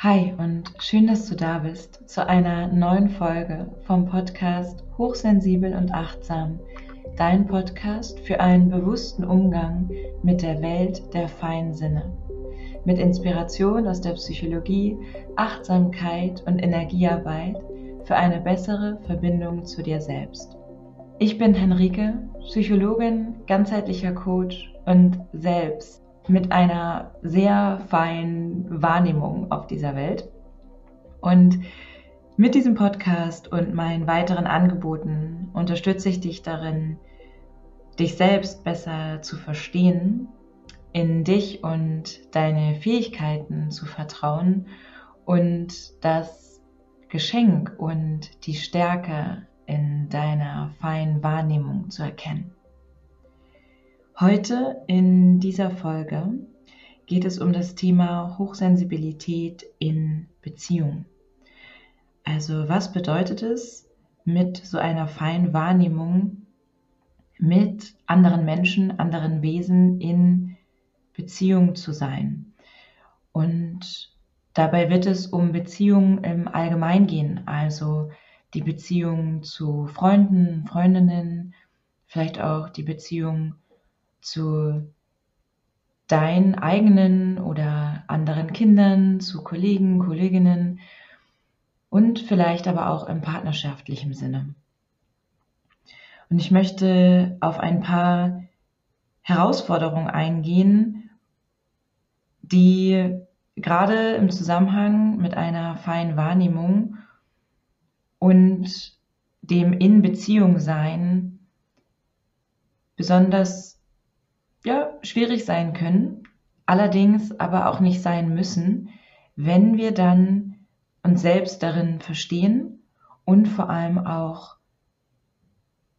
Hi und schön, dass du da bist zu einer neuen Folge vom Podcast Hochsensibel und Achtsam, dein Podcast für einen bewussten Umgang mit der Welt der feinen Sinne. Mit Inspiration aus der Psychologie, Achtsamkeit und Energiearbeit für eine bessere Verbindung zu dir selbst. Ich bin Henrike, Psychologin, ganzheitlicher Coach und selbst mit einer sehr feinen Wahrnehmung auf dieser Welt. Und mit diesem Podcast und meinen weiteren Angeboten unterstütze ich dich darin, dich selbst besser zu verstehen, in dich und deine Fähigkeiten zu vertrauen und das Geschenk und die Stärke in deiner feinen Wahrnehmung zu erkennen. Heute in dieser Folge geht es um das Thema Hochsensibilität in Beziehung. Also was bedeutet es, mit so einer feinen Wahrnehmung mit anderen Menschen, anderen Wesen in Beziehung zu sein? Und dabei wird es um Beziehungen im Allgemeinen gehen, also die Beziehung zu Freunden, Freundinnen, vielleicht auch die Beziehung zu deinen eigenen oder anderen Kindern, zu Kollegen, Kolleginnen und vielleicht aber auch im partnerschaftlichen Sinne. Und ich möchte auf ein paar Herausforderungen eingehen, die gerade im Zusammenhang mit einer feinen Wahrnehmung und dem in Beziehung sein besonders ja, schwierig sein können, allerdings aber auch nicht sein müssen, wenn wir dann uns selbst darin verstehen und vor allem auch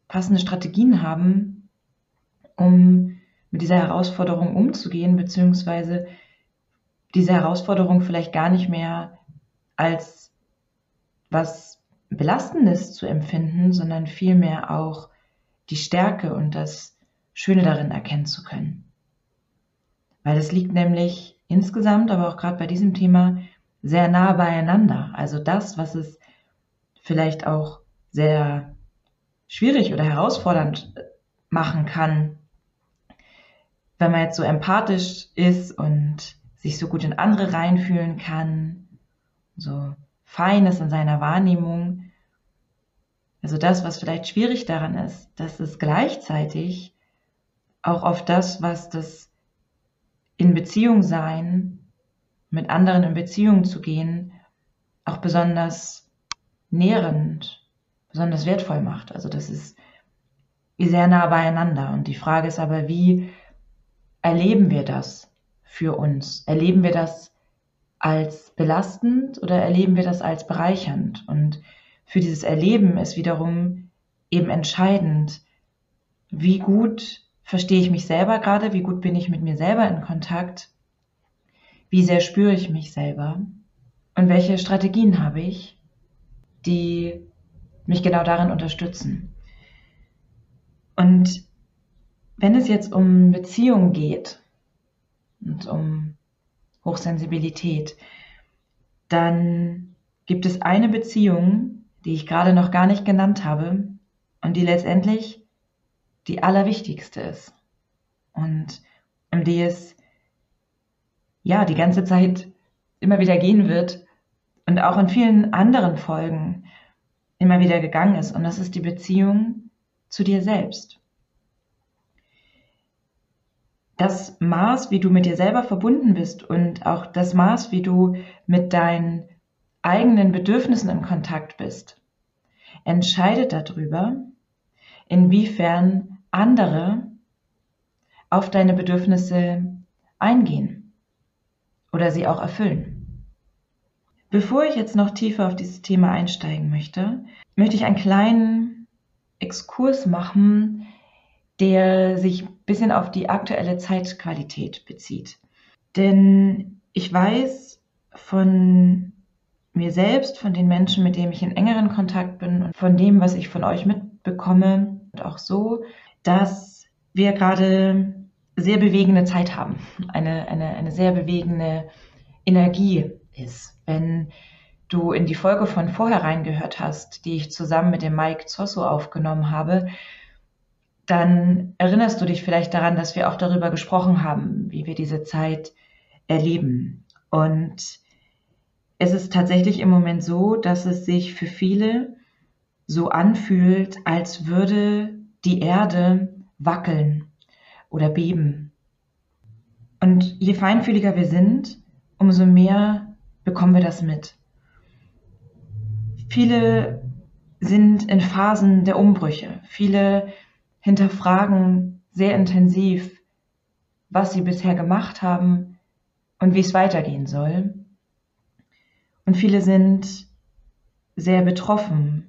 passende Strategien haben, um mit dieser Herausforderung umzugehen, beziehungsweise diese Herausforderung vielleicht gar nicht mehr als was Belastendes zu empfinden, sondern vielmehr auch die Stärke und das Schöne darin erkennen zu können. Weil es liegt nämlich insgesamt, aber auch gerade bei diesem Thema, sehr nah beieinander. Also das, was es vielleicht auch sehr schwierig oder herausfordernd machen kann, wenn man jetzt so empathisch ist und sich so gut in andere reinfühlen kann, so fein ist in seiner Wahrnehmung. Also das, was vielleicht schwierig daran ist, dass es gleichzeitig auch auf das, was das in Beziehung sein, mit anderen in Beziehung zu gehen, auch besonders nährend, besonders wertvoll macht. Also das ist sehr nah beieinander. Und die Frage ist aber, wie erleben wir das für uns? Erleben wir das als belastend oder erleben wir das als bereichernd? Und für dieses Erleben ist wiederum eben entscheidend, wie gut verstehe ich mich selber gerade, wie gut bin ich mit mir selber in Kontakt, wie sehr spüre ich mich selber? Und welche Strategien habe ich, die mich genau darin unterstützen. Und wenn es jetzt um Beziehung geht und um Hochsensibilität, dann gibt es eine Beziehung, die ich gerade noch gar nicht genannt habe und die letztendlich die allerwichtigste ist und um die es ja die ganze Zeit immer wieder gehen wird und auch in vielen anderen Folgen immer wieder gegangen ist. Und das ist die Beziehung zu dir selbst. Das Maß, wie du mit dir selber verbunden bist und auch das Maß, wie du mit deinen eigenen Bedürfnissen in Kontakt bist, entscheidet darüber, inwiefern andere auf deine Bedürfnisse eingehen oder sie auch erfüllen. Bevor ich jetzt noch tiefer auf dieses Thema einsteigen möchte, möchte ich einen kleinen Exkurs machen, der sich ein bisschen auf die aktuelle Zeitqualität bezieht. Denn ich weiß von mir selbst, von den Menschen, mit denen ich in engeren Kontakt bin und von dem, was ich von euch mitbekomme auch so, dass wir gerade sehr bewegende Zeit haben, eine, eine, eine sehr bewegende Energie ist. Wenn du in die Folge von vorher reingehört hast, die ich zusammen mit dem Mike Zosso aufgenommen habe, dann erinnerst du dich vielleicht daran, dass wir auch darüber gesprochen haben, wie wir diese Zeit erleben. Und es ist tatsächlich im Moment so, dass es sich für viele so anfühlt, als würde die Erde wackeln oder beben. Und je feinfühliger wir sind, umso mehr bekommen wir das mit. Viele sind in Phasen der Umbrüche. Viele hinterfragen sehr intensiv, was sie bisher gemacht haben und wie es weitergehen soll. Und viele sind sehr betroffen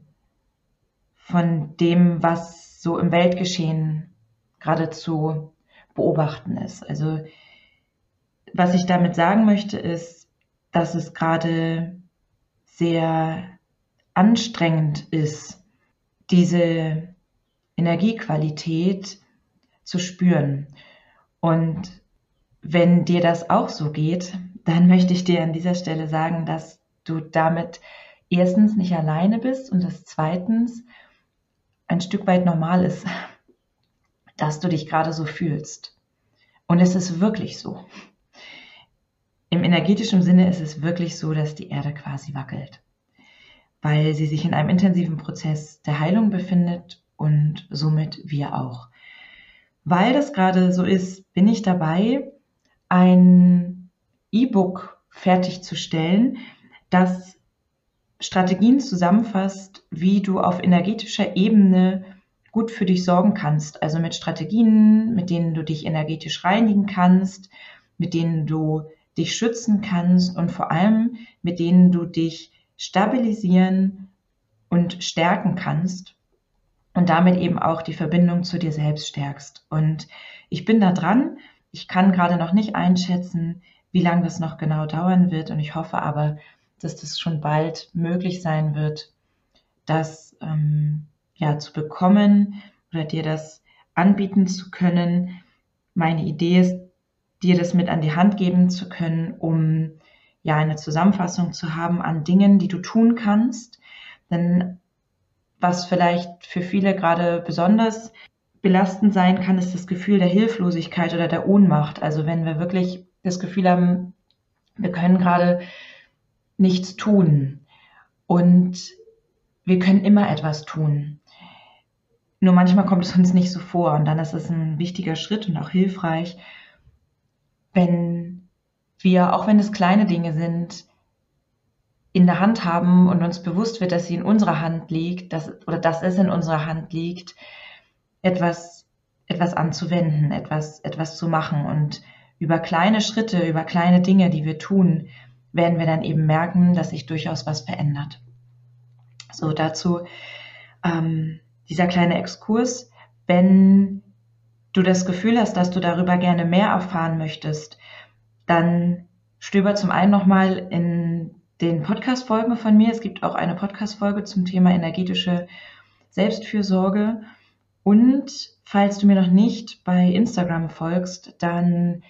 von dem, was so im Weltgeschehen geradezu beobachten ist. Also was ich damit sagen möchte, ist, dass es gerade sehr anstrengend ist, diese Energiequalität zu spüren. Und wenn dir das auch so geht, dann möchte ich dir an dieser Stelle sagen, dass du damit erstens nicht alleine bist und das zweitens ein Stück weit normal ist, dass du dich gerade so fühlst. Und es ist wirklich so. Im energetischen Sinne ist es wirklich so, dass die Erde quasi wackelt, weil sie sich in einem intensiven Prozess der Heilung befindet und somit wir auch. Weil das gerade so ist, bin ich dabei, ein E-Book fertigzustellen, das Strategien zusammenfasst, wie du auf energetischer Ebene gut für dich sorgen kannst. Also mit Strategien, mit denen du dich energetisch reinigen kannst, mit denen du dich schützen kannst und vor allem mit denen du dich stabilisieren und stärken kannst und damit eben auch die Verbindung zu dir selbst stärkst. Und ich bin da dran. Ich kann gerade noch nicht einschätzen, wie lange das noch genau dauern wird. Und ich hoffe aber, dass das schon bald möglich sein wird, das ähm, ja zu bekommen oder dir das anbieten zu können. Meine Idee ist, dir das mit an die Hand geben zu können, um ja eine Zusammenfassung zu haben an Dingen, die du tun kannst. Denn was vielleicht für viele gerade besonders belastend sein kann, ist das Gefühl der Hilflosigkeit oder der Ohnmacht. Also wenn wir wirklich das Gefühl haben, wir können gerade nichts tun und wir können immer etwas tun. Nur manchmal kommt es uns nicht so vor und dann ist es ein wichtiger Schritt und auch hilfreich, wenn wir, auch wenn es kleine Dinge sind, in der Hand haben und uns bewusst wird, dass sie in unserer Hand liegt, dass, oder dass es in unserer Hand liegt, etwas, etwas anzuwenden, etwas, etwas zu machen. Und über kleine Schritte, über kleine Dinge, die wir tun, werden wir dann eben merken, dass sich durchaus was verändert. So, dazu ähm, dieser kleine Exkurs. Wenn du das Gefühl hast, dass du darüber gerne mehr erfahren möchtest, dann stöber zum einen nochmal in den Podcast-Folgen von mir. Es gibt auch eine Podcast-Folge zum Thema energetische Selbstfürsorge. Und falls du mir noch nicht bei Instagram folgst, dann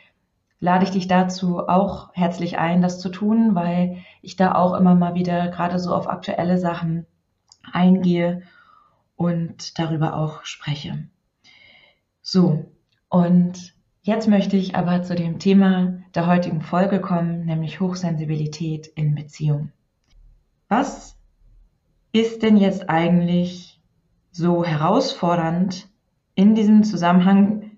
lade ich dich dazu auch herzlich ein, das zu tun, weil ich da auch immer mal wieder gerade so auf aktuelle Sachen eingehe und darüber auch spreche. So, und Jetzt möchte ich aber zu dem Thema der heutigen Folge kommen, nämlich Hochsensibilität in Beziehung. Was ist denn jetzt eigentlich so herausfordernd in diesem Zusammenhang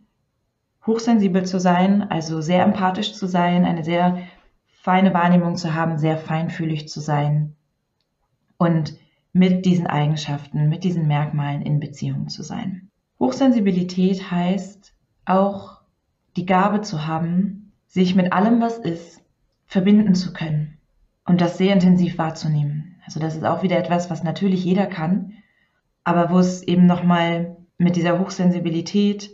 hochsensibel zu sein, also sehr empathisch zu sein, eine sehr feine Wahrnehmung zu haben, sehr feinfühlig zu sein und mit diesen Eigenschaften, mit diesen Merkmalen in Beziehung zu sein. Hochsensibilität heißt auch die Gabe zu haben, sich mit allem, was ist, verbinden zu können und das sehr intensiv wahrzunehmen. Also das ist auch wieder etwas, was natürlich jeder kann, aber wo es eben nochmal mit dieser Hochsensibilität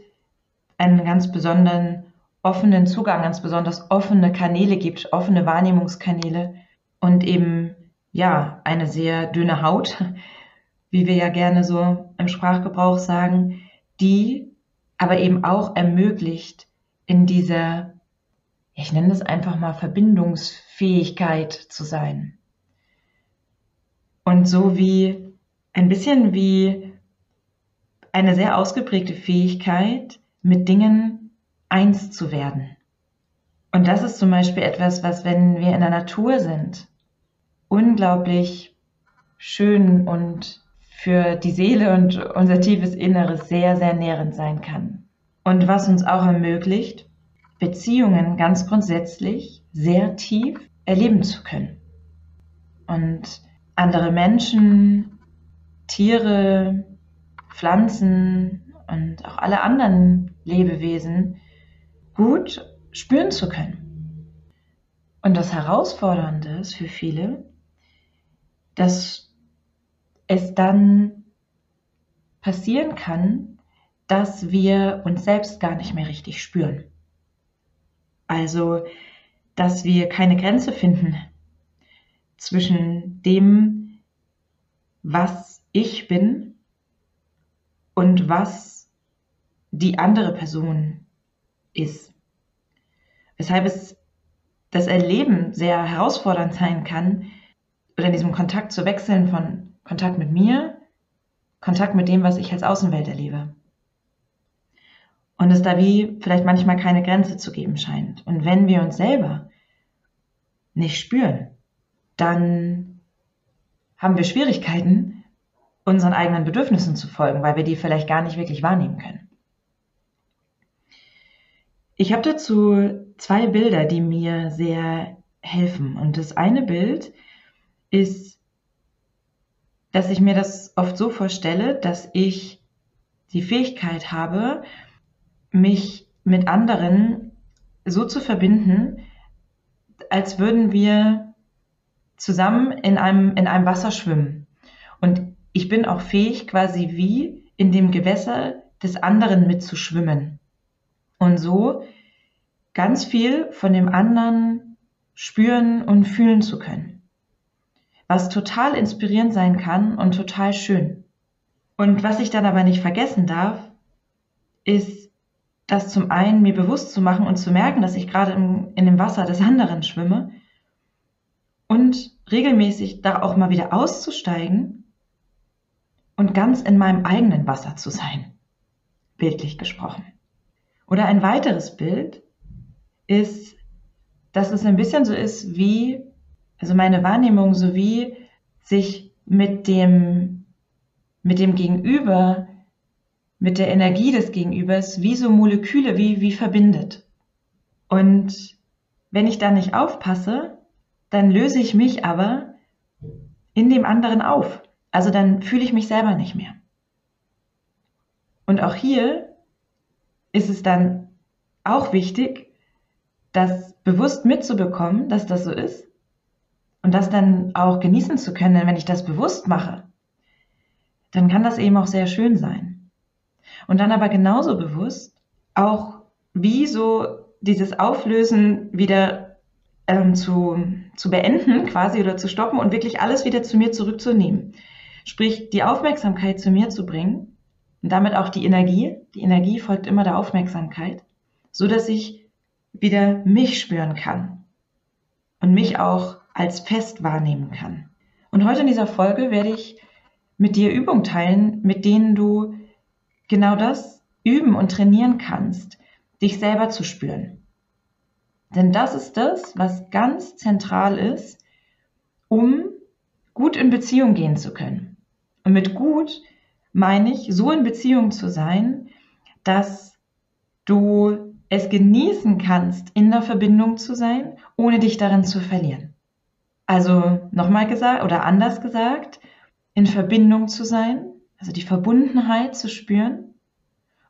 einen ganz besonderen offenen Zugang, ganz besonders offene Kanäle gibt, offene Wahrnehmungskanäle und eben ja eine sehr dünne Haut, wie wir ja gerne so im Sprachgebrauch sagen, die aber eben auch ermöglicht, in dieser ich nenne es einfach mal Verbindungsfähigkeit zu sein. Und so wie ein bisschen wie eine sehr ausgeprägte Fähigkeit, mit Dingen eins zu werden. Und das ist zum Beispiel etwas, was, wenn wir in der Natur sind, unglaublich schön und für die Seele und unser tiefes Inneres sehr, sehr nährend sein kann. Und was uns auch ermöglicht, Beziehungen ganz grundsätzlich sehr tief erleben zu können. Und andere Menschen, Tiere, Pflanzen und auch alle anderen Lebewesen gut spüren zu können. Und das Herausfordernde ist für viele, dass es dann passieren kann, dass wir uns selbst gar nicht mehr richtig spüren. Also, dass wir keine Grenze finden zwischen dem, was ich bin und was die andere Person ist. Weshalb es das Erleben sehr herausfordernd sein kann, oder in diesem Kontakt zu wechseln von Kontakt mit mir, Kontakt mit dem, was ich als Außenwelt erlebe. Und es da wie vielleicht manchmal keine Grenze zu geben scheint. Und wenn wir uns selber nicht spüren, dann haben wir Schwierigkeiten, unseren eigenen Bedürfnissen zu folgen, weil wir die vielleicht gar nicht wirklich wahrnehmen können. Ich habe dazu zwei Bilder, die mir sehr helfen. Und das eine Bild ist, dass ich mir das oft so vorstelle, dass ich die Fähigkeit habe, mich mit anderen so zu verbinden, als würden wir zusammen in einem, in einem Wasser schwimmen. Und ich bin auch fähig, quasi wie in dem Gewässer des anderen mitzuschwimmen. Und so ganz viel von dem anderen spüren und fühlen zu können. Was total inspirierend sein kann und total schön. Und was ich dann aber nicht vergessen darf, ist das zum einen mir bewusst zu machen und zu merken, dass ich gerade in, in dem Wasser des anderen schwimme und regelmäßig da auch mal wieder auszusteigen und ganz in meinem eigenen Wasser zu sein, bildlich gesprochen. Oder ein weiteres Bild ist, dass es ein bisschen so ist wie, also meine Wahrnehmung, so wie sich mit dem, mit dem Gegenüber mit der Energie des Gegenübers wie so Moleküle, wie, wie verbindet. Und wenn ich da nicht aufpasse, dann löse ich mich aber in dem anderen auf. Also dann fühle ich mich selber nicht mehr. Und auch hier ist es dann auch wichtig, das bewusst mitzubekommen, dass das so ist und das dann auch genießen zu können. Denn wenn ich das bewusst mache, dann kann das eben auch sehr schön sein. Und dann aber genauso bewusst auch, wie so dieses Auflösen wieder ähm, zu, zu beenden quasi oder zu stoppen und wirklich alles wieder zu mir zurückzunehmen. Sprich, die Aufmerksamkeit zu mir zu bringen und damit auch die Energie. Die Energie folgt immer der Aufmerksamkeit, so dass ich wieder mich spüren kann und mich auch als fest wahrnehmen kann. Und heute in dieser Folge werde ich mit dir Übungen teilen, mit denen du genau das üben und trainieren kannst, dich selber zu spüren. Denn das ist das, was ganz zentral ist, um gut in Beziehung gehen zu können. Und mit gut meine ich, so in Beziehung zu sein, dass du es genießen kannst, in der Verbindung zu sein, ohne dich darin zu verlieren. Also nochmal gesagt oder anders gesagt, in Verbindung zu sein, also die Verbundenheit zu spüren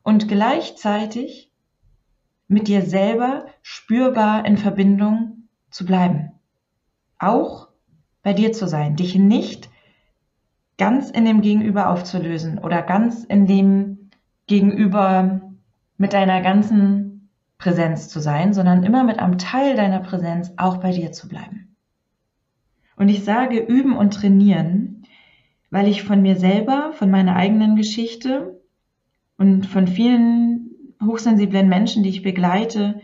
und gleichzeitig mit dir selber spürbar in Verbindung zu bleiben. Auch bei dir zu sein, dich nicht ganz in dem Gegenüber aufzulösen oder ganz in dem Gegenüber mit deiner ganzen Präsenz zu sein, sondern immer mit einem Teil deiner Präsenz auch bei dir zu bleiben. Und ich sage üben und trainieren, weil ich von mir selber, von meiner eigenen Geschichte und von vielen hochsensiblen Menschen, die ich begleite,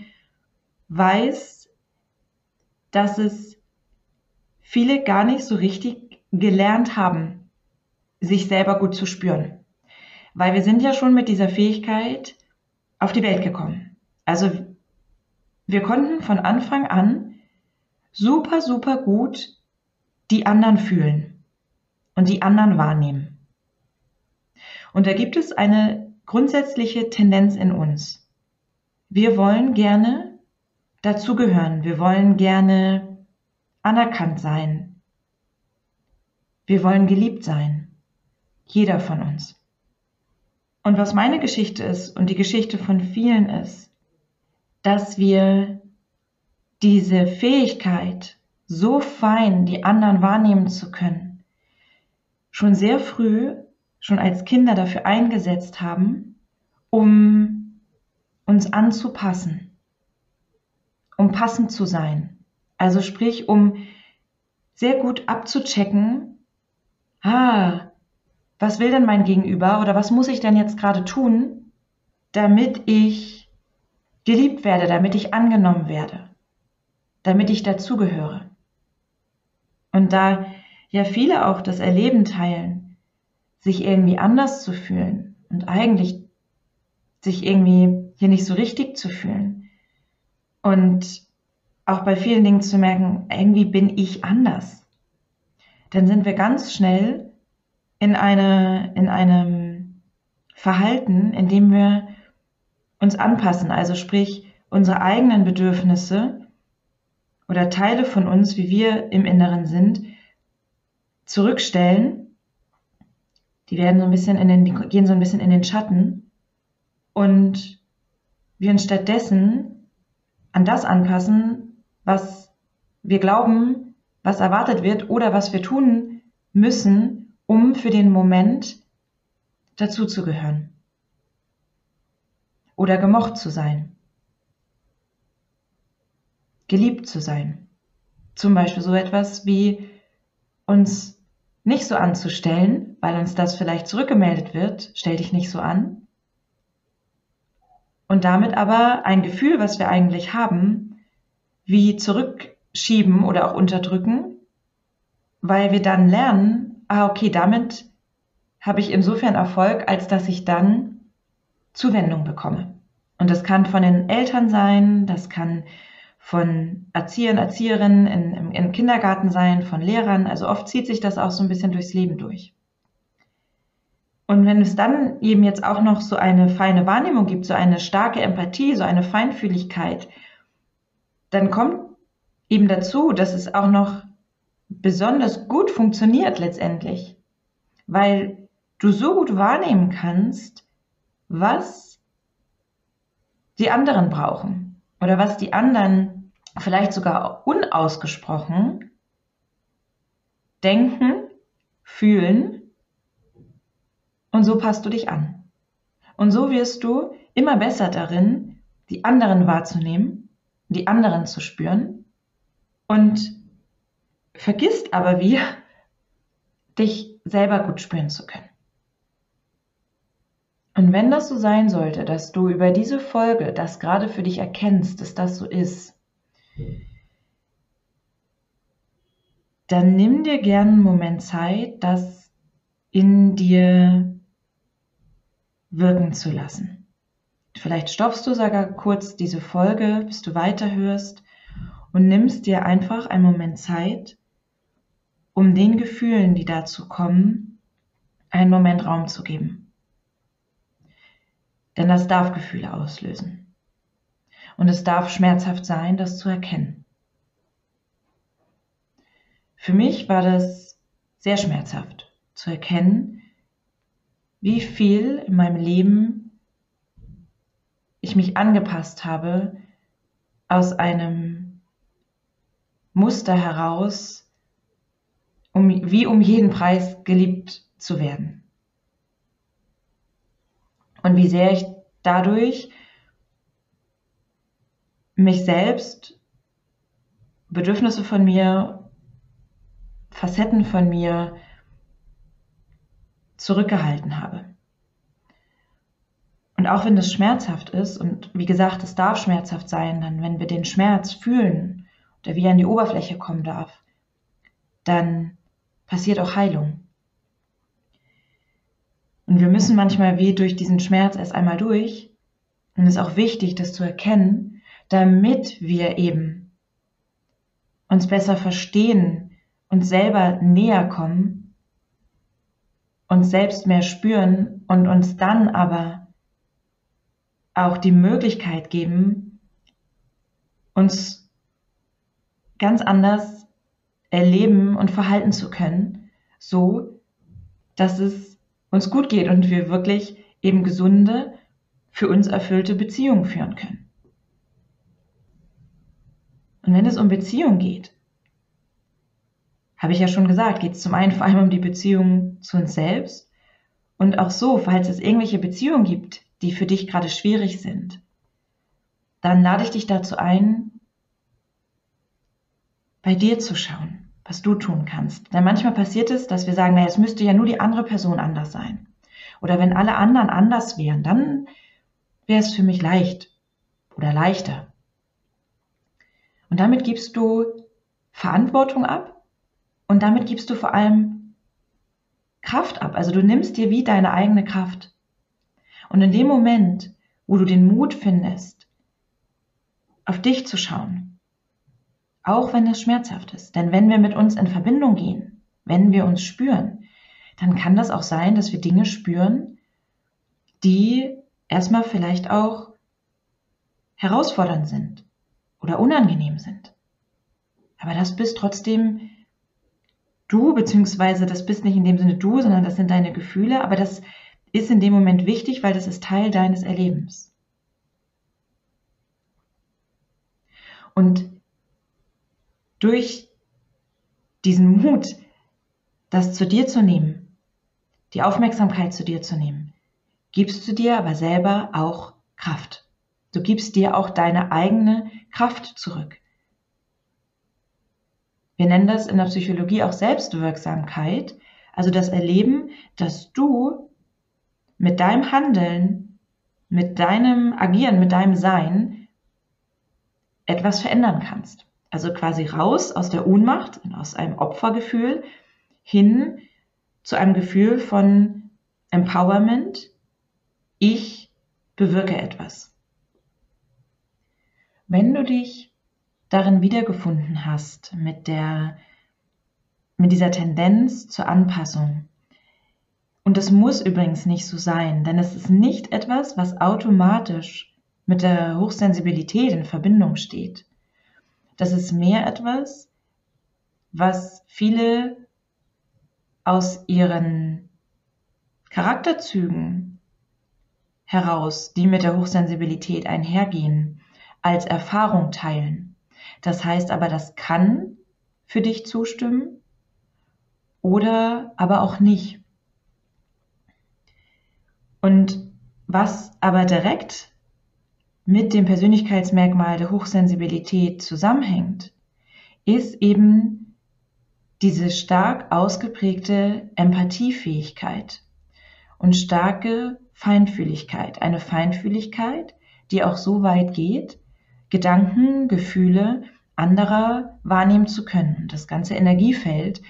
weiß, dass es viele gar nicht so richtig gelernt haben, sich selber gut zu spüren. Weil wir sind ja schon mit dieser Fähigkeit auf die Welt gekommen. Also wir konnten von Anfang an super, super gut die anderen fühlen und die anderen wahrnehmen. Und da gibt es eine grundsätzliche Tendenz in uns. Wir wollen gerne dazugehören. Wir wollen gerne anerkannt sein. Wir wollen geliebt sein. Jeder von uns. Und was meine Geschichte ist und die Geschichte von vielen ist, dass wir diese Fähigkeit, so fein die anderen wahrnehmen zu können, schon sehr früh, schon als Kinder dafür eingesetzt haben, um uns anzupassen, um passend zu sein. Also sprich, um sehr gut abzuchecken, ah, was will denn mein Gegenüber oder was muss ich denn jetzt gerade tun, damit ich geliebt werde, damit ich angenommen werde, damit ich dazugehöre. Und da ja viele auch das Erleben teilen, sich irgendwie anders zu fühlen und eigentlich sich irgendwie hier nicht so richtig zu fühlen und auch bei vielen Dingen zu merken, irgendwie bin ich anders, dann sind wir ganz schnell in, eine, in einem Verhalten, in dem wir uns anpassen, also sprich unsere eigenen Bedürfnisse oder Teile von uns, wie wir im Inneren sind, zurückstellen. Die werden so ein bisschen in den, gehen so ein bisschen in den Schatten und wir uns stattdessen an das anpassen, was wir glauben, was erwartet wird oder was wir tun müssen, um für den Moment dazuzugehören oder gemocht zu sein, geliebt zu sein. Zum Beispiel so etwas wie uns nicht so anzustellen, weil uns das vielleicht zurückgemeldet wird, stell dich nicht so an. Und damit aber ein Gefühl, was wir eigentlich haben, wie zurückschieben oder auch unterdrücken, weil wir dann lernen, ah, okay, damit habe ich insofern Erfolg, als dass ich dann Zuwendung bekomme. Und das kann von den Eltern sein, das kann von Erziehern, Erzieherinnen in, im, im Kindergarten sein, von Lehrern. Also oft zieht sich das auch so ein bisschen durchs Leben durch. Und wenn es dann eben jetzt auch noch so eine feine Wahrnehmung gibt, so eine starke Empathie, so eine Feinfühligkeit, dann kommt eben dazu, dass es auch noch besonders gut funktioniert letztendlich, weil du so gut wahrnehmen kannst, was die anderen brauchen oder was die anderen vielleicht sogar unausgesprochen denken, fühlen und so passt du dich an. Und so wirst du immer besser darin, die anderen wahrzunehmen, die anderen zu spüren und vergisst aber wie, dich selber gut spüren zu können. Und wenn das so sein sollte, dass du über diese Folge das gerade für dich erkennst, dass das so ist, dann nimm dir gerne einen Moment Zeit, das in dir wirken zu lassen. Vielleicht stoppst du sogar kurz diese Folge, bis du weiterhörst und nimmst dir einfach einen Moment Zeit, um den Gefühlen, die dazu kommen, einen Moment Raum zu geben. Denn das darf Gefühle auslösen. Und es darf schmerzhaft sein, das zu erkennen. Für mich war das sehr schmerzhaft zu erkennen, wie viel in meinem Leben ich mich angepasst habe aus einem Muster heraus, um, wie um jeden Preis geliebt zu werden. Und wie sehr ich dadurch mich selbst, Bedürfnisse von mir, Facetten von mir zurückgehalten habe. Und auch wenn das schmerzhaft ist, und wie gesagt, es darf schmerzhaft sein, dann wenn wir den Schmerz fühlen, der wieder an die Oberfläche kommen darf, dann passiert auch Heilung. Und wir müssen manchmal wie durch diesen Schmerz erst einmal durch. Und es ist auch wichtig, das zu erkennen, damit wir eben uns besser verstehen, uns selber näher kommen, uns selbst mehr spüren und uns dann aber auch die Möglichkeit geben, uns ganz anders erleben und verhalten zu können, so dass es uns gut geht und wir wirklich eben gesunde, für uns erfüllte Beziehungen führen können. Und wenn es um Beziehung geht, habe ich ja schon gesagt, geht es zum einen vor allem um die Beziehung zu uns selbst und auch so, falls es irgendwelche Beziehungen gibt, die für dich gerade schwierig sind, dann lade ich dich dazu ein, bei dir zu schauen was du tun kannst. Denn manchmal passiert es, dass wir sagen, naja, es müsste ja nur die andere Person anders sein. Oder wenn alle anderen anders wären, dann wäre es für mich leicht oder leichter. Und damit gibst du Verantwortung ab und damit gibst du vor allem Kraft ab. Also du nimmst dir wie deine eigene Kraft. Und in dem Moment, wo du den Mut findest, auf dich zu schauen, auch wenn es schmerzhaft ist. Denn wenn wir mit uns in Verbindung gehen, wenn wir uns spüren, dann kann das auch sein, dass wir Dinge spüren, die erstmal vielleicht auch herausfordernd sind oder unangenehm sind. Aber das bist trotzdem du, beziehungsweise das bist nicht in dem Sinne du, sondern das sind deine Gefühle, aber das ist in dem Moment wichtig, weil das ist Teil deines Erlebens. Und durch diesen Mut, das zu dir zu nehmen, die Aufmerksamkeit zu dir zu nehmen, gibst du dir aber selber auch Kraft. Du gibst dir auch deine eigene Kraft zurück. Wir nennen das in der Psychologie auch Selbstwirksamkeit, also das Erleben, dass du mit deinem Handeln, mit deinem Agieren, mit deinem Sein etwas verändern kannst. Also quasi raus aus der Ohnmacht, aus einem Opfergefühl hin zu einem Gefühl von Empowerment. Ich bewirke etwas. Wenn du dich darin wiedergefunden hast mit der, mit dieser Tendenz zur Anpassung, und es muss übrigens nicht so sein, denn es ist nicht etwas, was automatisch mit der Hochsensibilität in Verbindung steht. Das ist mehr etwas, was viele aus ihren Charakterzügen heraus, die mit der Hochsensibilität einhergehen, als Erfahrung teilen. Das heißt aber, das kann für dich zustimmen oder aber auch nicht. Und was aber direkt mit dem Persönlichkeitsmerkmal der Hochsensibilität zusammenhängt, ist eben diese stark ausgeprägte Empathiefähigkeit und starke Feinfühligkeit. Eine Feinfühligkeit, die auch so weit geht, Gedanken, Gefühle anderer wahrnehmen zu können. Das ganze Energiefeld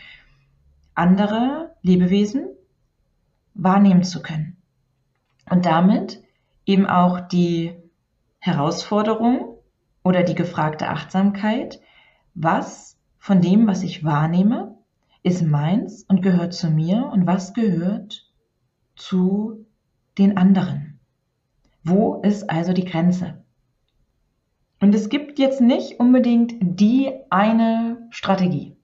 anderer Lebewesen wahrnehmen zu können. Und damit eben auch die Herausforderung oder die gefragte Achtsamkeit, was von dem, was ich wahrnehme, ist meins und gehört zu mir und was gehört zu den anderen. Wo ist also die Grenze? Und es gibt jetzt nicht unbedingt die eine Strategie.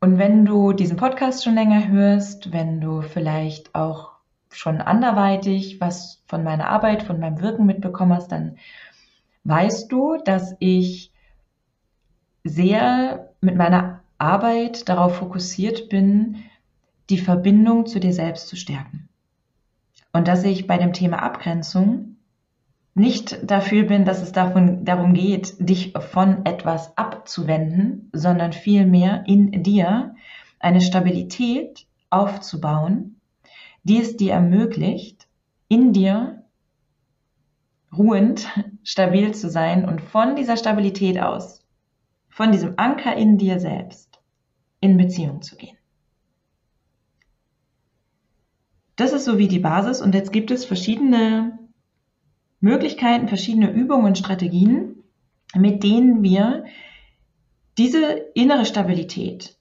Und wenn du diesen Podcast schon länger hörst, wenn du vielleicht auch schon anderweitig was von meiner Arbeit, von meinem Wirken mitbekommen hast, dann weißt du, dass ich sehr mit meiner Arbeit darauf fokussiert bin, die Verbindung zu dir selbst zu stärken. Und dass ich bei dem Thema Abgrenzung nicht dafür bin, dass es davon, darum geht, dich von etwas abzuwenden, sondern vielmehr in dir eine Stabilität aufzubauen, die es dir ermöglicht, in dir ruhend stabil zu sein und von dieser Stabilität aus von diesem Anker in dir selbst in Beziehung zu gehen. Das ist so wie die Basis und jetzt gibt es verschiedene Möglichkeiten, verschiedene Übungen Strategien, mit denen wir diese innere Stabilität,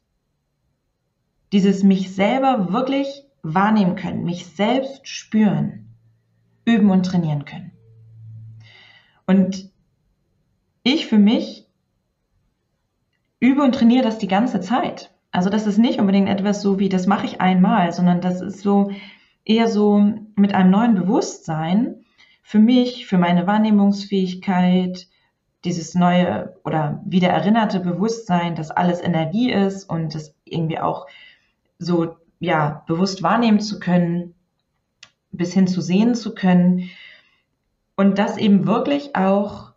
dieses mich selber wirklich wahrnehmen können, mich selbst spüren, üben und trainieren können. Und ich für mich übe und trainiere das die ganze Zeit. Also das ist nicht unbedingt etwas so wie, das mache ich einmal, sondern das ist so eher so mit einem neuen Bewusstsein für mich, für meine Wahrnehmungsfähigkeit, dieses neue oder wieder erinnerte Bewusstsein, dass alles Energie ist und das irgendwie auch so, ja, bewusst wahrnehmen zu können, bis hin zu sehen zu können und das eben wirklich auch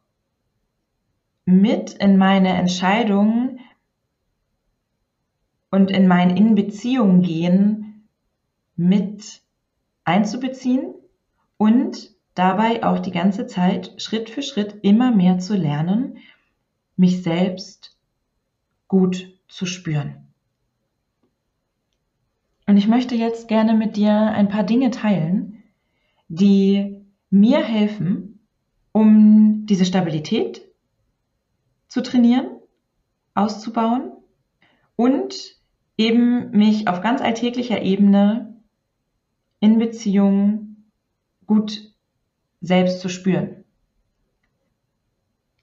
mit in meine Entscheidungen und in mein In-Beziehung gehen mit einzubeziehen und dabei auch die ganze Zeit Schritt für Schritt immer mehr zu lernen, mich selbst gut zu spüren. Und ich möchte jetzt gerne mit dir ein paar Dinge teilen, die mir helfen, um diese Stabilität zu trainieren, auszubauen und eben mich auf ganz alltäglicher Ebene in Beziehungen gut selbst zu spüren.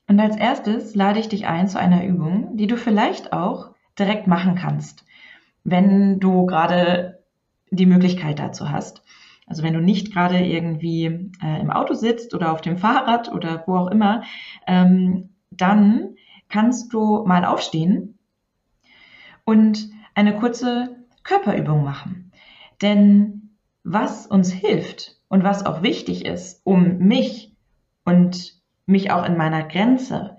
Und als erstes lade ich dich ein zu einer Übung, die du vielleicht auch direkt machen kannst, wenn du gerade die Möglichkeit dazu hast. Also wenn du nicht gerade irgendwie äh, im Auto sitzt oder auf dem Fahrrad oder wo auch immer, ähm, dann kannst du mal aufstehen und eine kurze Körperübung machen. Denn was uns hilft, und was auch wichtig ist, um mich und mich auch in meiner Grenze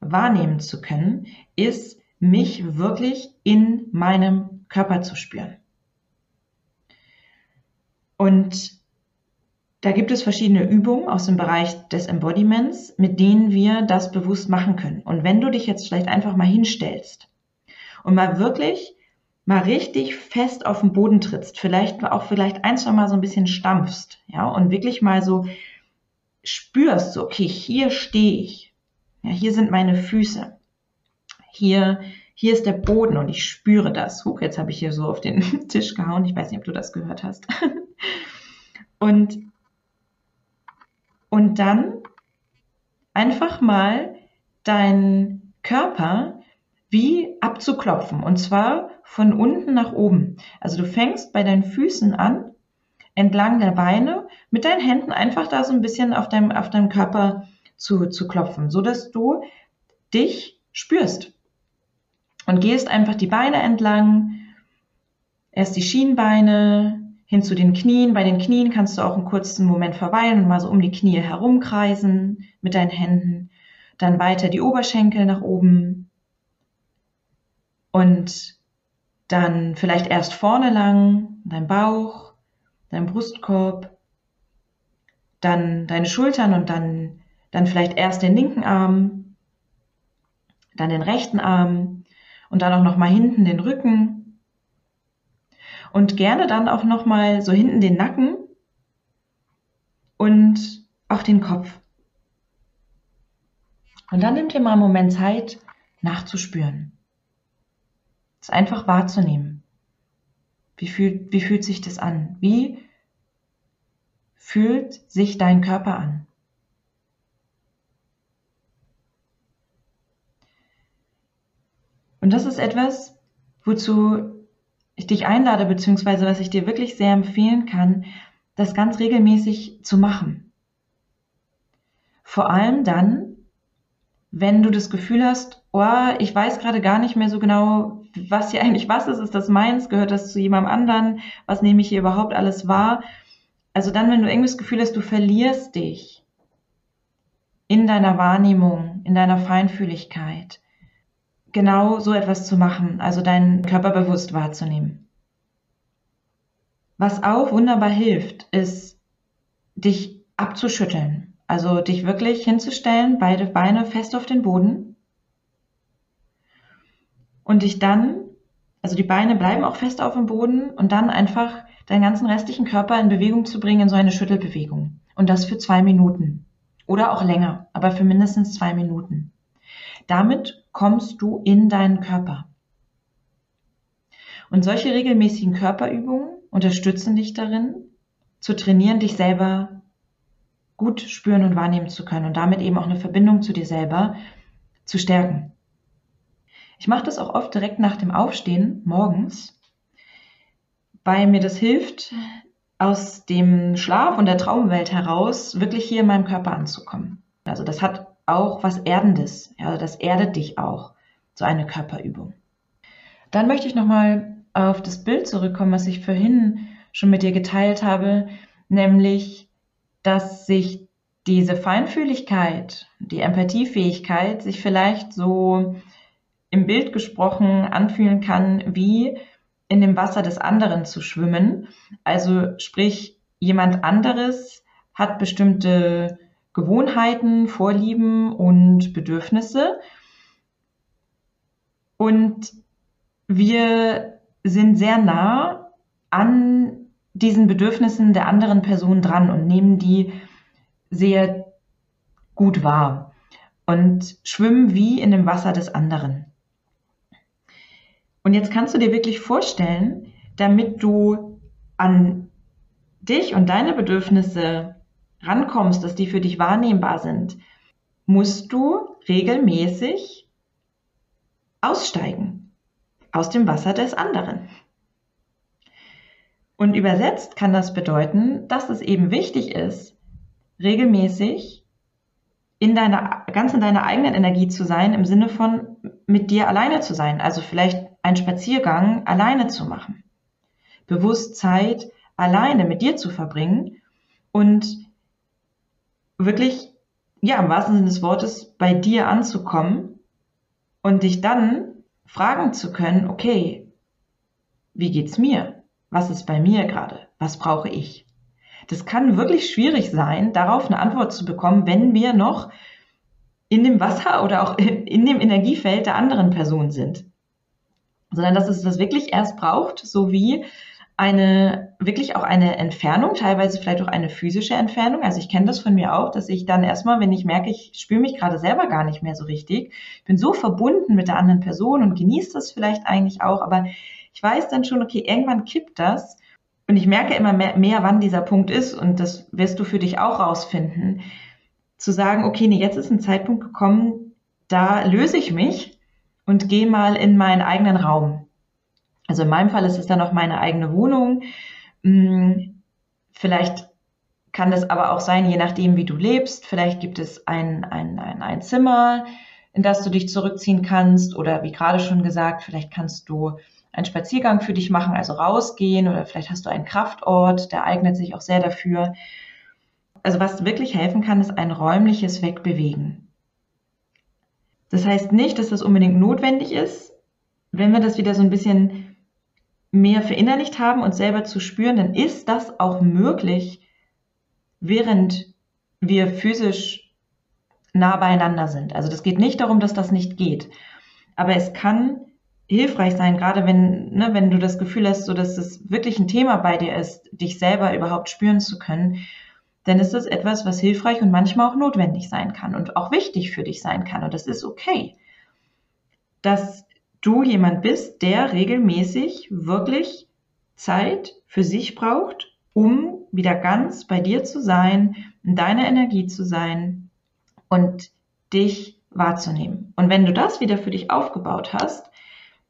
wahrnehmen zu können, ist, mich wirklich in meinem Körper zu spüren. Und da gibt es verschiedene Übungen aus dem Bereich des Embodiments, mit denen wir das bewusst machen können. Und wenn du dich jetzt vielleicht einfach mal hinstellst und mal wirklich mal richtig fest auf den Boden trittst, vielleicht auch vielleicht ein, zwei Mal so ein bisschen stampfst, ja, und wirklich mal so spürst, so, okay, hier stehe ich. Ja, hier sind meine Füße. Hier, hier ist der Boden und ich spüre das. Huch, jetzt habe ich hier so auf den Tisch gehauen. Ich weiß nicht, ob du das gehört hast. und, und dann einfach mal deinen Körper wie abzuklopfen. Und zwar von unten nach oben. Also du fängst bei deinen Füßen an, entlang der Beine, mit deinen Händen einfach da so ein bisschen auf deinem, auf deinem Körper zu, zu klopfen, so dass du dich spürst. Und gehst einfach die Beine entlang, erst die Schienbeine, hin zu den Knien. Bei den Knien kannst du auch einen kurzen Moment verweilen und mal so um die Knie herumkreisen mit deinen Händen. Dann weiter die Oberschenkel nach oben. Und dann vielleicht erst vorne lang, dein Bauch, dein Brustkorb, dann deine Schultern und dann, dann vielleicht erst den linken Arm, dann den rechten Arm und dann auch noch mal hinten den Rücken und gerne dann auch noch mal so hinten den Nacken und auch den Kopf. Und dann nimm dir mal einen Moment Zeit, nachzuspüren es einfach wahrzunehmen. Wie fühlt, wie fühlt sich das an? Wie fühlt sich dein Körper an? Und das ist etwas, wozu ich dich einlade, beziehungsweise was ich dir wirklich sehr empfehlen kann, das ganz regelmäßig zu machen. Vor allem dann, wenn du das Gefühl hast, oh, ich weiß gerade gar nicht mehr so genau, was hier eigentlich was ist. Ist das meins? Gehört das zu jemandem anderen? Was nehme ich hier überhaupt alles wahr? Also dann, wenn du irgendwie das Gefühl hast, du verlierst dich in deiner Wahrnehmung, in deiner Feinfühligkeit, genau so etwas zu machen, also deinen Körper bewusst wahrzunehmen. Was auch wunderbar hilft, ist, dich abzuschütteln. Also dich wirklich hinzustellen, beide Beine fest auf den Boden und dich dann, also die Beine bleiben auch fest auf dem Boden und dann einfach deinen ganzen restlichen Körper in Bewegung zu bringen in so eine Schüttelbewegung. Und das für zwei Minuten. Oder auch länger, aber für mindestens zwei Minuten. Damit kommst du in deinen Körper. Und solche regelmäßigen Körperübungen unterstützen dich darin, zu trainieren, dich selber gut spüren und wahrnehmen zu können und damit eben auch eine Verbindung zu dir selber zu stärken. Ich mache das auch oft direkt nach dem Aufstehen morgens, weil mir das hilft, aus dem Schlaf und der Traumwelt heraus wirklich hier in meinem Körper anzukommen. Also das hat auch was Erdendes. Ja, das erdet dich auch, so eine Körperübung. Dann möchte ich nochmal auf das Bild zurückkommen, was ich vorhin schon mit dir geteilt habe, nämlich, dass sich diese Feinfühligkeit, die Empathiefähigkeit sich vielleicht so im Bild gesprochen anfühlen kann, wie in dem Wasser des anderen zu schwimmen. Also sprich, jemand anderes hat bestimmte Gewohnheiten, Vorlieben und Bedürfnisse. Und wir sind sehr nah an diesen Bedürfnissen der anderen Person dran und nehmen die sehr gut wahr und schwimmen wie in dem Wasser des anderen. Und jetzt kannst du dir wirklich vorstellen, damit du an dich und deine Bedürfnisse rankommst, dass die für dich wahrnehmbar sind, musst du regelmäßig aussteigen aus dem Wasser des anderen. Und übersetzt kann das bedeuten, dass es eben wichtig ist, regelmäßig in deiner, ganz in deiner eigenen Energie zu sein, im Sinne von mit dir alleine zu sein. Also vielleicht einen Spaziergang alleine zu machen. Bewusst Zeit alleine mit dir zu verbringen und wirklich, ja, im wahrsten Sinne des Wortes, bei dir anzukommen und dich dann fragen zu können, okay, wie geht's mir? Was ist bei mir gerade? Was brauche ich? Das kann wirklich schwierig sein, darauf eine Antwort zu bekommen, wenn wir noch in dem Wasser oder auch in dem Energiefeld der anderen Person sind. Sondern dass es das wirklich erst braucht, so wie eine, wirklich auch eine Entfernung, teilweise vielleicht auch eine physische Entfernung. Also ich kenne das von mir auch, dass ich dann erstmal, wenn ich merke, ich spüre mich gerade selber gar nicht mehr so richtig, bin so verbunden mit der anderen Person und genieße das vielleicht eigentlich auch, aber ich weiß dann schon, okay, irgendwann kippt das und ich merke immer mehr, mehr, wann dieser Punkt ist und das wirst du für dich auch rausfinden, zu sagen, okay, nee, jetzt ist ein Zeitpunkt gekommen, da löse ich mich und gehe mal in meinen eigenen Raum. Also in meinem Fall ist es dann auch meine eigene Wohnung. Hm, vielleicht kann das aber auch sein, je nachdem, wie du lebst. Vielleicht gibt es ein, ein, ein, ein Zimmer, in das du dich zurückziehen kannst oder wie gerade schon gesagt, vielleicht kannst du einen Spaziergang für dich machen, also rausgehen oder vielleicht hast du einen Kraftort, der eignet sich auch sehr dafür. Also was wirklich helfen kann, ist ein räumliches Wegbewegen. Das heißt nicht, dass das unbedingt notwendig ist. Wenn wir das wieder so ein bisschen mehr verinnerlicht haben und selber zu spüren, dann ist das auch möglich, während wir physisch nah beieinander sind. Also das geht nicht darum, dass das nicht geht. Aber es kann hilfreich sein, gerade wenn, ne, wenn du das Gefühl hast, so dass es wirklich ein Thema bei dir ist, dich selber überhaupt spüren zu können, dann ist das etwas, was hilfreich und manchmal auch notwendig sein kann und auch wichtig für dich sein kann. Und das ist okay. Dass du jemand bist, der regelmäßig wirklich Zeit für sich braucht, um wieder ganz bei dir zu sein, in deiner Energie zu sein und dich wahrzunehmen. Und wenn du das wieder für dich aufgebaut hast,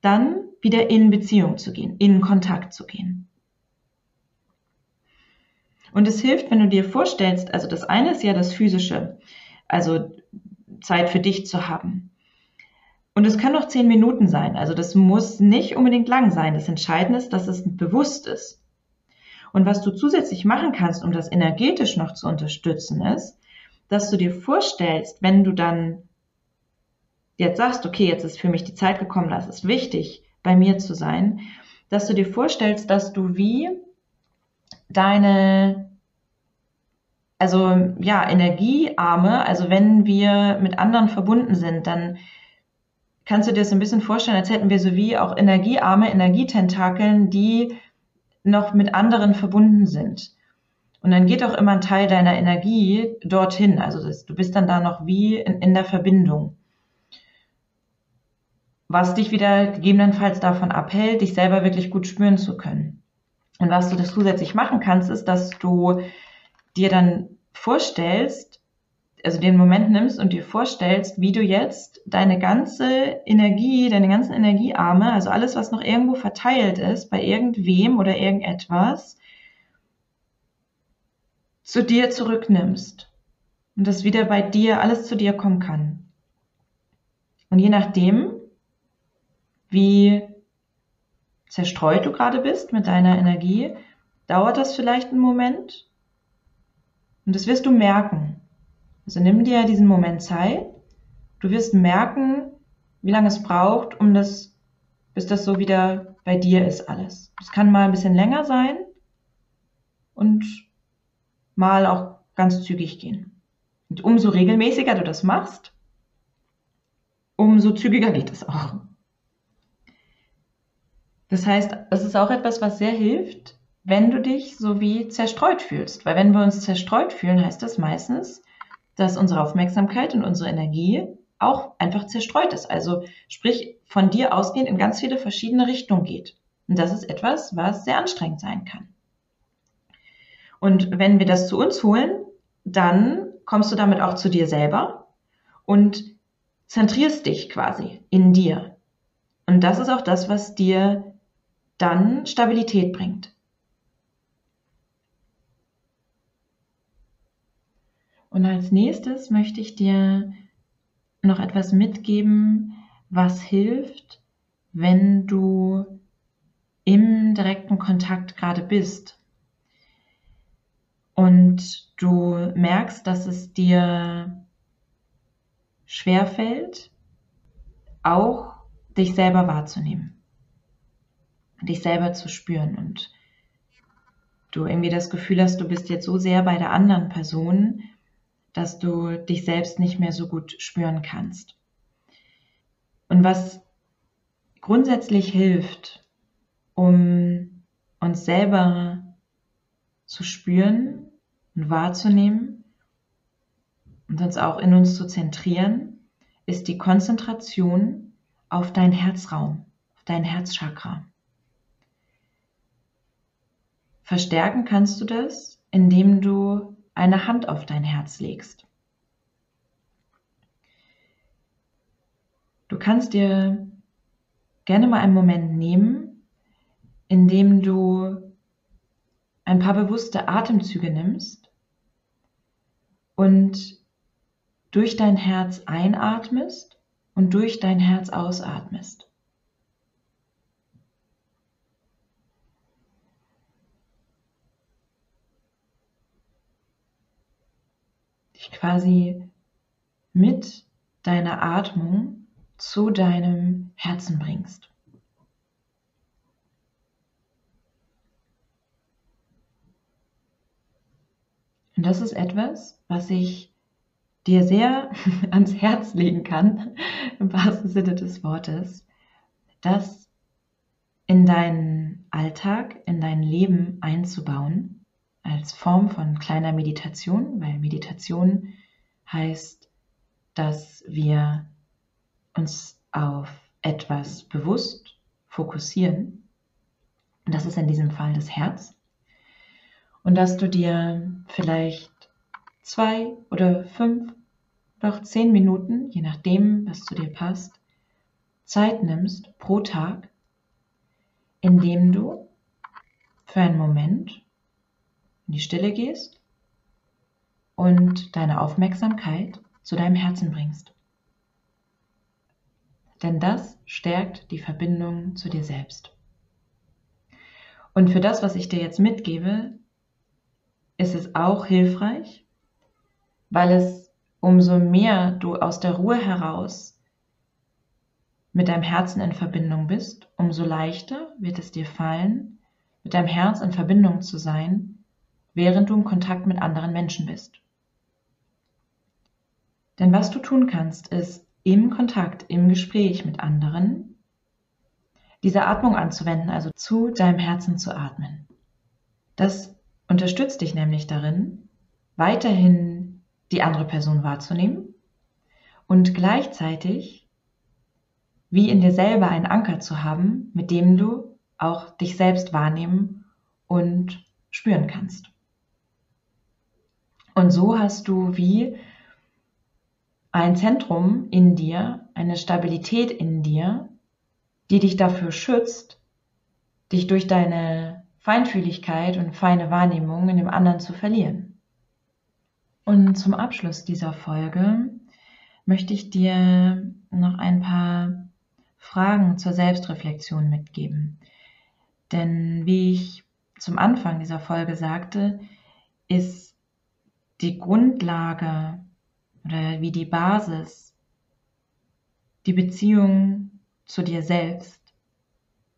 dann wieder in Beziehung zu gehen, in Kontakt zu gehen. Und es hilft, wenn du dir vorstellst, also das eine ist ja das Physische, also Zeit für dich zu haben. Und es kann auch zehn Minuten sein, also das muss nicht unbedingt lang sein. Das Entscheidende ist, dass es bewusst ist. Und was du zusätzlich machen kannst, um das energetisch noch zu unterstützen, ist, dass du dir vorstellst, wenn du dann jetzt sagst, okay, jetzt ist für mich die Zeit gekommen, das ist wichtig, bei mir zu sein, dass du dir vorstellst, dass du wie deine, also ja, Energiearme, also wenn wir mit anderen verbunden sind, dann kannst du dir das ein bisschen vorstellen, als hätten wir so wie auch Energiearme, Energietentakeln, die noch mit anderen verbunden sind. Und dann geht auch immer ein Teil deiner Energie dorthin. Also das, du bist dann da noch wie in, in der Verbindung. Was dich wieder gegebenenfalls davon abhält, dich selber wirklich gut spüren zu können. Und was du das zusätzlich machen kannst, ist, dass du dir dann vorstellst, also den Moment nimmst und dir vorstellst, wie du jetzt deine ganze Energie, deine ganzen Energiearme, also alles, was noch irgendwo verteilt ist, bei irgendwem oder irgendetwas, zu dir zurücknimmst und das wieder bei dir, alles zu dir kommen kann. Und je nachdem, wie zerstreut du gerade bist mit deiner Energie, dauert das vielleicht einen Moment und das wirst du merken. Also nimm dir diesen Moment Zeit. Du wirst merken, wie lange es braucht, um das, bis das so wieder bei dir ist alles. Es kann mal ein bisschen länger sein und mal auch ganz zügig gehen. Und umso regelmäßiger du das machst, umso zügiger geht es auch. Das heißt, es ist auch etwas, was sehr hilft, wenn du dich so wie zerstreut fühlst. Weil wenn wir uns zerstreut fühlen, heißt das meistens, dass unsere Aufmerksamkeit und unsere Energie auch einfach zerstreut ist. Also sprich von dir ausgehend in ganz viele verschiedene Richtungen geht. Und das ist etwas, was sehr anstrengend sein kann. Und wenn wir das zu uns holen, dann kommst du damit auch zu dir selber und zentrierst dich quasi in dir. Und das ist auch das, was dir dann Stabilität bringt. Und als nächstes möchte ich dir noch etwas mitgeben, was hilft, wenn du im direkten Kontakt gerade bist. Und du merkst, dass es dir schwerfällt, auch dich selber wahrzunehmen, dich selber zu spüren. Und du irgendwie das Gefühl hast, du bist jetzt so sehr bei der anderen Person, dass du dich selbst nicht mehr so gut spüren kannst. Und was grundsätzlich hilft, um uns selber zu spüren und wahrzunehmen und uns auch in uns zu zentrieren, ist die Konzentration auf deinen Herzraum, auf dein Herzchakra. Verstärken kannst du das, indem du eine Hand auf dein Herz legst. Du kannst dir gerne mal einen Moment nehmen, in dem du ein paar bewusste Atemzüge nimmst und durch dein Herz einatmest und durch dein Herz ausatmest. Quasi mit deiner Atmung zu deinem Herzen bringst. Und das ist etwas, was ich dir sehr ans Herz legen kann, im wahrsten Sinne des Wortes, das in deinen Alltag, in dein Leben einzubauen als Form von kleiner Meditation, weil Meditation heißt, dass wir uns auf etwas bewusst fokussieren. Und das ist in diesem Fall das Herz. Und dass du dir vielleicht zwei oder fünf auch zehn Minuten, je nachdem, was zu dir passt, Zeit nimmst pro Tag, indem du für einen Moment in die Stille gehst und deine Aufmerksamkeit zu deinem Herzen bringst. Denn das stärkt die Verbindung zu dir selbst. Und für das, was ich dir jetzt mitgebe, ist es auch hilfreich, weil es umso mehr du aus der Ruhe heraus mit deinem Herzen in Verbindung bist, umso leichter wird es dir fallen, mit deinem Herz in Verbindung zu sein während du im Kontakt mit anderen Menschen bist. Denn was du tun kannst, ist im Kontakt, im Gespräch mit anderen, diese Atmung anzuwenden, also zu deinem Herzen zu atmen. Das unterstützt dich nämlich darin, weiterhin die andere Person wahrzunehmen und gleichzeitig wie in dir selber einen Anker zu haben, mit dem du auch dich selbst wahrnehmen und spüren kannst. Und so hast du wie ein Zentrum in dir, eine Stabilität in dir, die dich dafür schützt, dich durch deine Feinfühligkeit und feine Wahrnehmung in dem anderen zu verlieren. Und zum Abschluss dieser Folge möchte ich dir noch ein paar Fragen zur Selbstreflexion mitgeben. Denn wie ich zum Anfang dieser Folge sagte, ist die Grundlage oder wie die Basis die Beziehung zu dir selbst,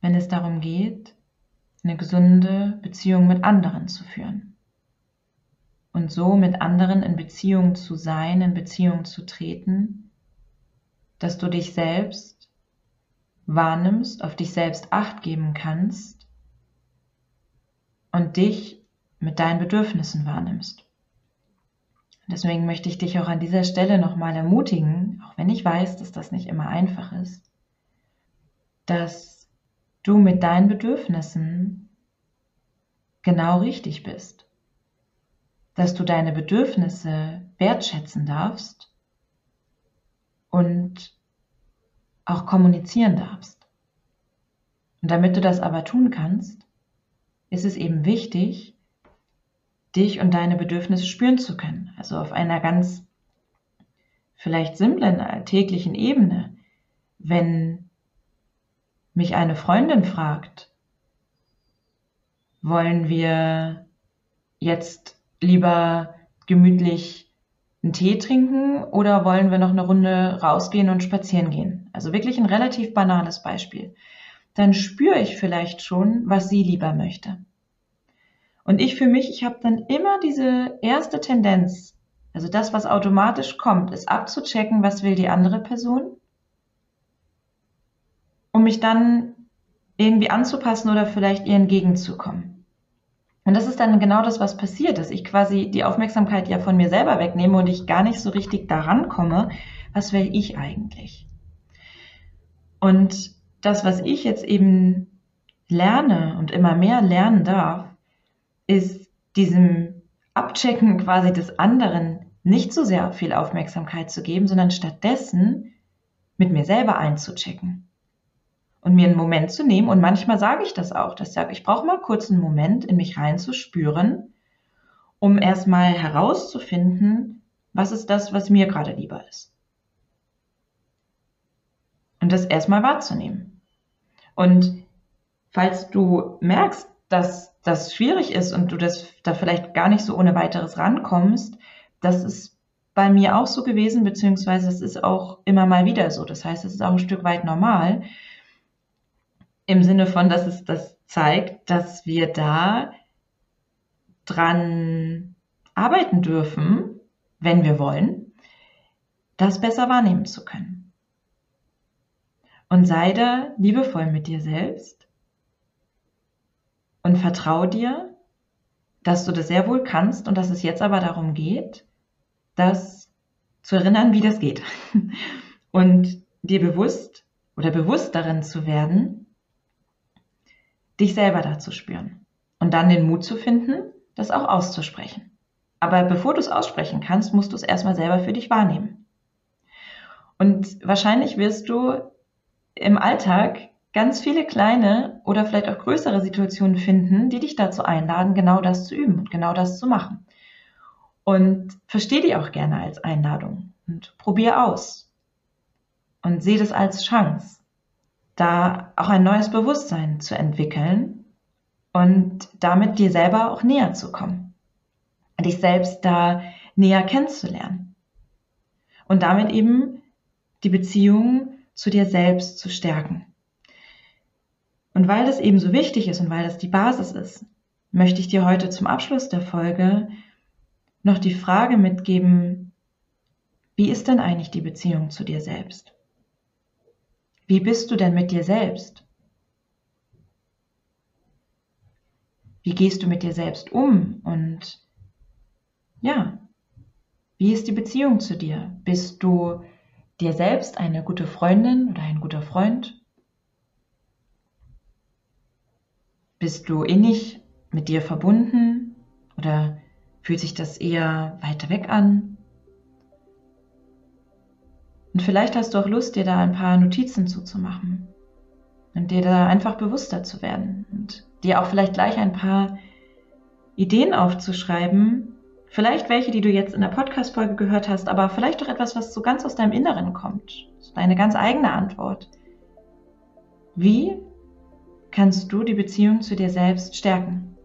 wenn es darum geht, eine gesunde Beziehung mit anderen zu führen. Und so mit anderen in Beziehung zu sein, in Beziehung zu treten, dass du dich selbst wahrnimmst, auf dich selbst acht geben kannst und dich mit deinen Bedürfnissen wahrnimmst. Deswegen möchte ich dich auch an dieser Stelle nochmal ermutigen, auch wenn ich weiß, dass das nicht immer einfach ist, dass du mit deinen Bedürfnissen genau richtig bist, dass du deine Bedürfnisse wertschätzen darfst und auch kommunizieren darfst. Und damit du das aber tun kannst, ist es eben wichtig, dich und deine Bedürfnisse spüren zu können. Also auf einer ganz vielleicht simplen alltäglichen Ebene. Wenn mich eine Freundin fragt, wollen wir jetzt lieber gemütlich einen Tee trinken oder wollen wir noch eine Runde rausgehen und spazieren gehen? Also wirklich ein relativ banales Beispiel. Dann spüre ich vielleicht schon, was sie lieber möchte. Und ich für mich, ich habe dann immer diese erste Tendenz, also das, was automatisch kommt, ist abzuchecken, was will die andere Person, um mich dann irgendwie anzupassen oder vielleicht ihr entgegenzukommen. Und das ist dann genau das, was passiert, dass ich quasi die Aufmerksamkeit ja von mir selber wegnehme und ich gar nicht so richtig daran komme, was will ich eigentlich. Und das, was ich jetzt eben lerne und immer mehr lernen darf, ist diesem Abchecken quasi des anderen nicht so sehr viel Aufmerksamkeit zu geben, sondern stattdessen mit mir selber einzuchecken und mir einen Moment zu nehmen. Und manchmal sage ich das auch, dass ich sage, ich brauche mal kurz einen Moment, in mich reinzuspüren, um erstmal herauszufinden, was ist das, was mir gerade lieber ist. Und das erstmal wahrzunehmen. Und falls du merkst, dass das schwierig ist und du das da vielleicht gar nicht so ohne weiteres rankommst, das ist bei mir auch so gewesen, beziehungsweise es ist auch immer mal wieder so. Das heißt, es ist auch ein Stück weit normal. Im Sinne von, dass es das zeigt, dass wir da dran arbeiten dürfen, wenn wir wollen, das besser wahrnehmen zu können. Und sei da liebevoll mit dir selbst und vertrau dir, dass du das sehr wohl kannst und dass es jetzt aber darum geht, das zu erinnern, wie das geht. Und dir bewusst oder bewusst darin zu werden, dich selber da zu spüren. Und dann den Mut zu finden, das auch auszusprechen. Aber bevor du es aussprechen kannst, musst du es erstmal selber für dich wahrnehmen. Und wahrscheinlich wirst du im Alltag ganz viele kleine oder vielleicht auch größere Situationen finden, die dich dazu einladen, genau das zu üben und genau das zu machen. Und versteh die auch gerne als Einladung und probier aus. Und sehe das als Chance, da auch ein neues Bewusstsein zu entwickeln und damit dir selber auch näher zu kommen. Dich selbst da näher kennenzulernen. Und damit eben die Beziehung zu dir selbst zu stärken. Und weil das eben so wichtig ist und weil das die Basis ist, möchte ich dir heute zum Abschluss der Folge noch die Frage mitgeben, Wie ist denn eigentlich die Beziehung zu dir selbst? Wie bist du denn mit dir selbst? Wie gehst du mit dir selbst um? Und ja, wie ist die Beziehung zu dir? Bist du dir selbst eine gute Freundin oder ein guter Freund? Bist du innig mit dir verbunden oder fühlt sich das eher weiter weg an? Und vielleicht hast du auch Lust, dir da ein paar Notizen zuzumachen und dir da einfach bewusster zu werden und dir auch vielleicht gleich ein paar Ideen aufzuschreiben, vielleicht welche, die du jetzt in der Podcast-Folge gehört hast, aber vielleicht auch etwas, was so ganz aus deinem Inneren kommt, deine ganz eigene Antwort. Wie kannst du die Beziehung zu dir selbst stärken?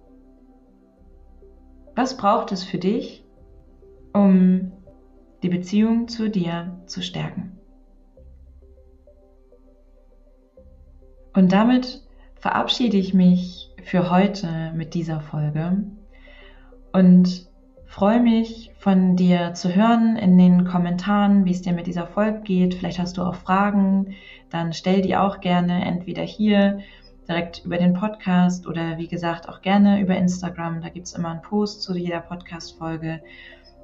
Was braucht es für dich, um die Beziehung zu dir zu stärken. Und damit verabschiede ich mich für heute mit dieser Folge und freue mich von dir zu hören in den Kommentaren, wie es dir mit dieser Folge geht. Vielleicht hast du auch Fragen, dann stell die auch gerne entweder hier direkt über den Podcast oder wie gesagt auch gerne über Instagram. Da gibt es immer einen Post zu jeder Podcast-Folge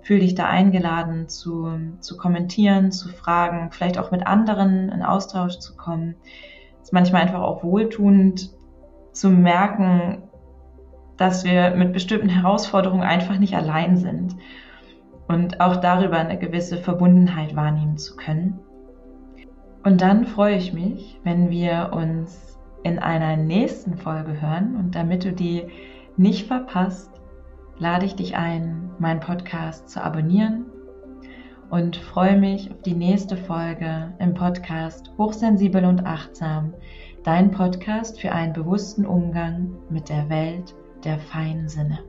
fühl dich da eingeladen zu, zu kommentieren, zu fragen, vielleicht auch mit anderen in Austausch zu kommen. Es ist manchmal einfach auch wohltuend zu merken, dass wir mit bestimmten Herausforderungen einfach nicht allein sind und auch darüber eine gewisse Verbundenheit wahrnehmen zu können. Und dann freue ich mich, wenn wir uns in einer nächsten Folge hören. Und damit du die nicht verpasst, lade ich dich ein, meinen Podcast zu abonnieren. Und freue mich auf die nächste Folge im Podcast Hochsensibel und Achtsam, dein Podcast für einen bewussten Umgang mit der Welt der feinen Sinne.